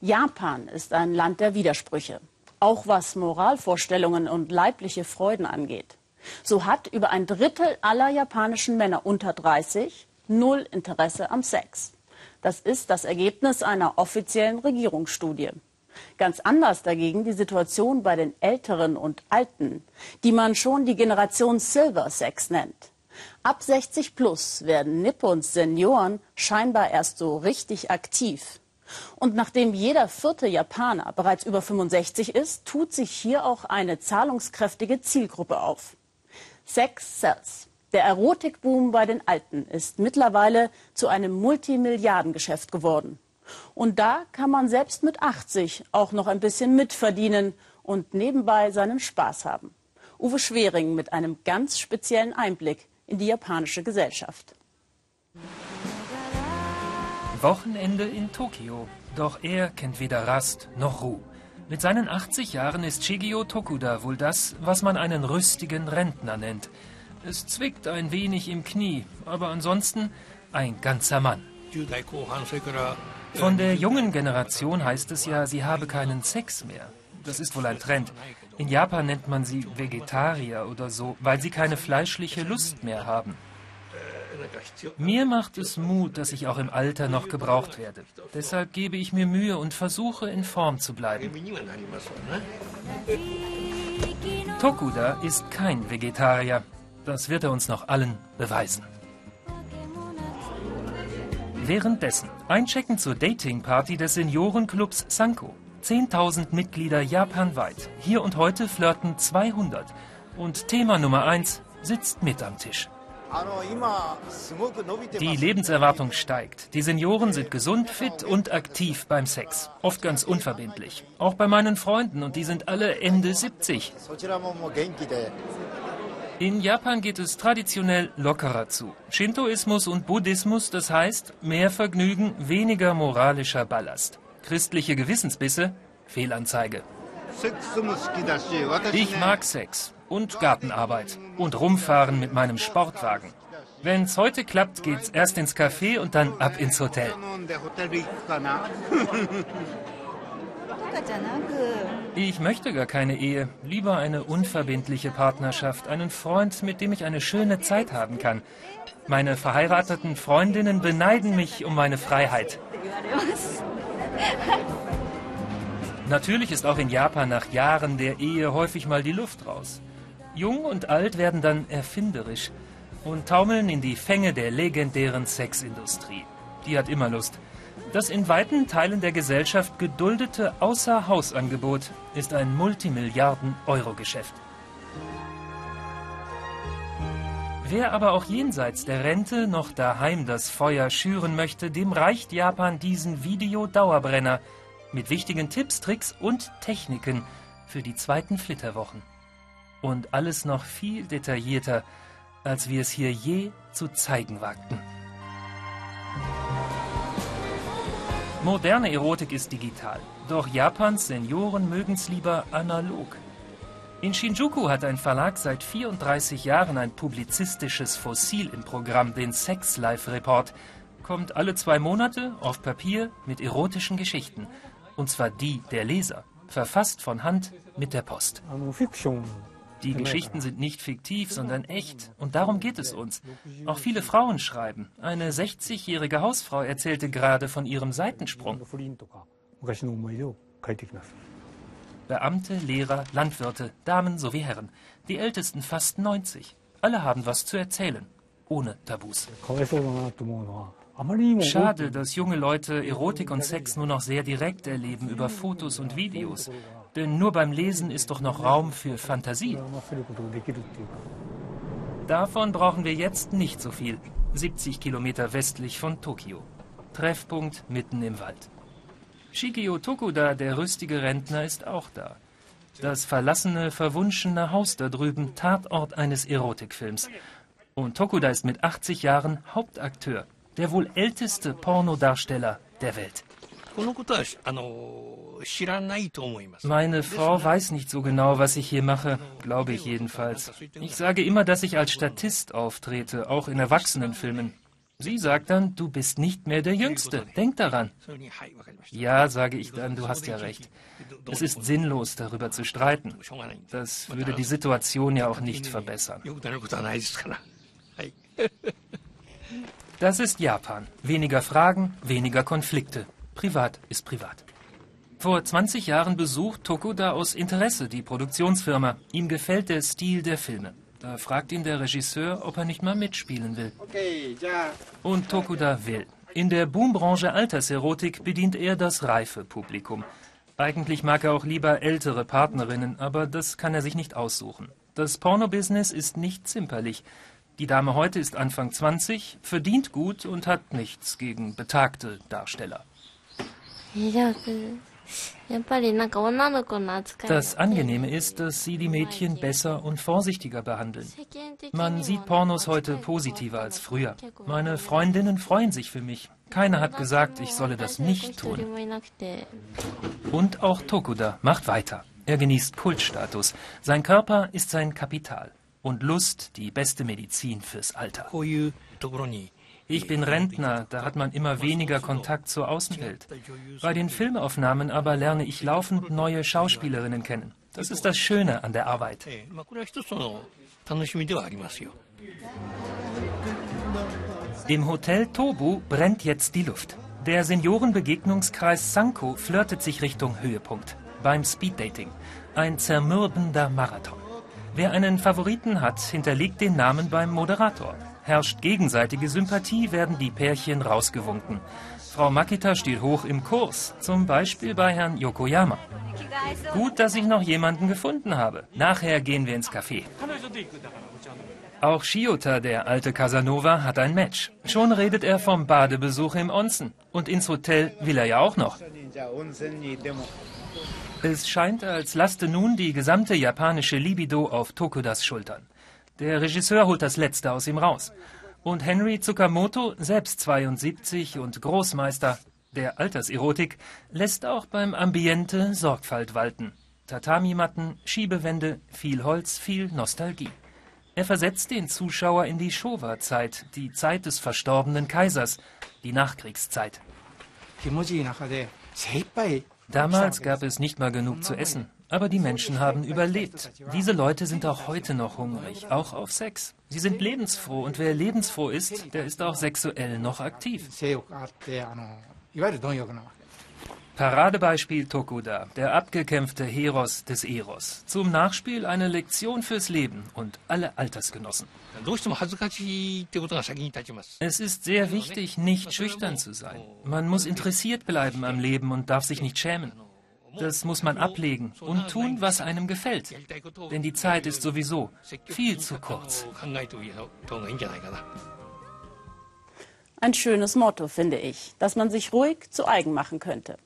Japan ist ein Land der Widersprüche, auch was Moralvorstellungen und leibliche Freuden angeht. So hat über ein Drittel aller japanischen Männer unter 30 null Interesse am Sex. Das ist das Ergebnis einer offiziellen Regierungsstudie. Ganz anders dagegen die Situation bei den Älteren und Alten, die man schon die Generation Silver Sex nennt. Ab 60 plus werden Nippons Senioren scheinbar erst so richtig aktiv. Und nachdem jeder vierte Japaner bereits über 65 ist, tut sich hier auch eine zahlungskräftige Zielgruppe auf. Sex sells. Der Erotikboom bei den Alten ist mittlerweile zu einem Multimilliardengeschäft geworden. Und da kann man selbst mit 80 auch noch ein bisschen mitverdienen und nebenbei seinen Spaß haben. Uwe Schwering mit einem ganz speziellen Einblick in die japanische Gesellschaft. Wochenende in Tokio. Doch er kennt weder Rast noch Ruhe. Mit seinen 80 Jahren ist Shigeo Tokuda wohl das, was man einen rüstigen Rentner nennt. Es zwickt ein wenig im Knie, aber ansonsten ein ganzer Mann. Von der jungen Generation heißt es ja, sie habe keinen Sex mehr. Das ist wohl ein Trend. In Japan nennt man sie Vegetarier oder so, weil sie keine fleischliche Lust mehr haben. Mir macht es Mut, dass ich auch im Alter noch gebraucht werde. Deshalb gebe ich mir Mühe und versuche in Form zu bleiben. Tokuda ist kein Vegetarier. Das wird er uns noch allen beweisen. Währenddessen Einchecken zur Dating-Party des Seniorenclubs Sanko. 10.000 Mitglieder japanweit. Hier und heute flirten 200. Und Thema Nummer 1 sitzt mit am Tisch. Die Lebenserwartung steigt. Die Senioren sind gesund, fit und aktiv beim Sex. Oft ganz unverbindlich. Auch bei meinen Freunden und die sind alle Ende 70. In Japan geht es traditionell lockerer zu. Shintoismus und Buddhismus, das heißt mehr Vergnügen, weniger moralischer Ballast. Christliche Gewissensbisse, Fehlanzeige. Ich mag Sex und Gartenarbeit und rumfahren mit meinem Sportwagen. Wenn's heute klappt, geht's erst ins Café und dann ab ins Hotel. Ich möchte gar keine Ehe, lieber eine unverbindliche Partnerschaft, einen Freund, mit dem ich eine schöne Zeit haben kann. Meine verheirateten Freundinnen beneiden mich um meine Freiheit. Natürlich ist auch in Japan nach Jahren der Ehe häufig mal die Luft raus. Jung und alt werden dann erfinderisch und taumeln in die Fänge der legendären Sexindustrie. Die hat immer Lust. Das in weiten Teilen der Gesellschaft geduldete Außerhausangebot ist ein Multimilliarden-Euro-Geschäft. Wer aber auch jenseits der Rente noch daheim das Feuer schüren möchte, dem reicht Japan diesen Videodauerbrenner mit wichtigen Tipps, Tricks und Techniken für die zweiten Flitterwochen. Und alles noch viel detaillierter, als wir es hier je zu zeigen wagten. Moderne Erotik ist digital, doch Japans Senioren mögen's lieber analog. In Shinjuku hat ein Verlag seit 34 Jahren ein publizistisches Fossil im Programm, den Sex Life Report. Kommt alle zwei Monate auf Papier mit erotischen Geschichten. Und zwar die der Leser, verfasst von Hand mit der Post. Die Geschichten sind nicht fiktiv, sondern echt. Und darum geht es uns. Auch viele Frauen schreiben. Eine 60-jährige Hausfrau erzählte gerade von ihrem Seitensprung. Beamte, Lehrer, Landwirte, Damen sowie Herren. Die Ältesten fast 90. Alle haben was zu erzählen. Ohne Tabus. Schade, dass junge Leute Erotik und Sex nur noch sehr direkt erleben über Fotos und Videos. Denn nur beim Lesen ist doch noch Raum für Fantasie. Davon brauchen wir jetzt nicht so viel. 70 Kilometer westlich von Tokio. Treffpunkt mitten im Wald. Shigeo Tokuda, der rüstige Rentner, ist auch da. Das verlassene, verwunschene Haus da drüben, Tatort eines Erotikfilms. Und Tokuda ist mit 80 Jahren Hauptakteur, der wohl älteste Pornodarsteller der Welt. Meine Frau weiß nicht so genau, was ich hier mache, glaube ich jedenfalls. Ich sage immer, dass ich als Statist auftrete, auch in Erwachsenenfilmen. Sie sagt dann, du bist nicht mehr der Jüngste. Denk daran. Ja, sage ich dann, du hast ja recht. Es ist sinnlos, darüber zu streiten. Das würde die Situation ja auch nicht verbessern. Das ist Japan. Weniger Fragen, weniger Konflikte. Privat ist privat. Vor 20 Jahren besucht Tokuda aus Interesse die Produktionsfirma. Ihm gefällt der Stil der Filme. Da fragt ihn der Regisseur, ob er nicht mal mitspielen will. Und Tokuda will. In der Boombranche Alterserotik bedient er das reife Publikum. Eigentlich mag er auch lieber ältere Partnerinnen, aber das kann er sich nicht aussuchen. Das Pornobusiness ist nicht zimperlich. Die Dame heute ist Anfang 20, verdient gut und hat nichts gegen betagte Darsteller. Das Angenehme ist, dass sie die Mädchen besser und vorsichtiger behandeln. Man sieht Pornos heute positiver als früher. Meine Freundinnen freuen sich für mich. Keiner hat gesagt, ich solle das nicht tun. Und auch Tokuda macht weiter. Er genießt Kultstatus. Sein Körper ist sein Kapital. Und Lust die beste Medizin fürs Alter. Ich bin Rentner, da hat man immer weniger Kontakt zur Außenwelt. Bei den Filmaufnahmen aber lerne ich laufend neue Schauspielerinnen kennen. Das ist das Schöne an der Arbeit. Im Hotel Tobu brennt jetzt die Luft. Der Seniorenbegegnungskreis Sanko flirtet sich Richtung Höhepunkt. Beim Speeddating. Ein zermürbender Marathon. Wer einen Favoriten hat, hinterlegt den Namen beim Moderator. Herrscht gegenseitige Sympathie, werden die Pärchen rausgewunken. Frau Makita steht hoch im Kurs, zum Beispiel bei Herrn Yokoyama. Gut, dass ich noch jemanden gefunden habe. Nachher gehen wir ins Café. Auch Shiota, der alte Casanova, hat ein Match. Schon redet er vom Badebesuch im Onsen. Und ins Hotel will er ja auch noch. Es scheint, als laste nun die gesamte japanische Libido auf Tokudas Schultern. Der Regisseur holt das Letzte aus ihm raus. Und Henry Tsukamoto, selbst 72 und Großmeister der Alterserotik, lässt auch beim Ambiente Sorgfalt walten. Tatami-Matten, Schiebewände, viel Holz, viel Nostalgie. Er versetzt den Zuschauer in die Showa-Zeit, die Zeit des verstorbenen Kaisers, die Nachkriegszeit. Damals gab es nicht mal genug zu essen. Aber die Menschen haben überlebt. Diese Leute sind auch heute noch hungrig, auch auf Sex. Sie sind lebensfroh und wer lebensfroh ist, der ist auch sexuell noch aktiv. Paradebeispiel Tokuda, der abgekämpfte Heros des Eros. Zum Nachspiel eine Lektion fürs Leben und alle Altersgenossen. Es ist sehr wichtig, nicht schüchtern zu sein. Man muss interessiert bleiben am Leben und darf sich nicht schämen. Das muss man ablegen und tun, was einem gefällt. Denn die Zeit ist sowieso viel zu kurz. Ein schönes Motto, finde ich, das man sich ruhig zu eigen machen könnte.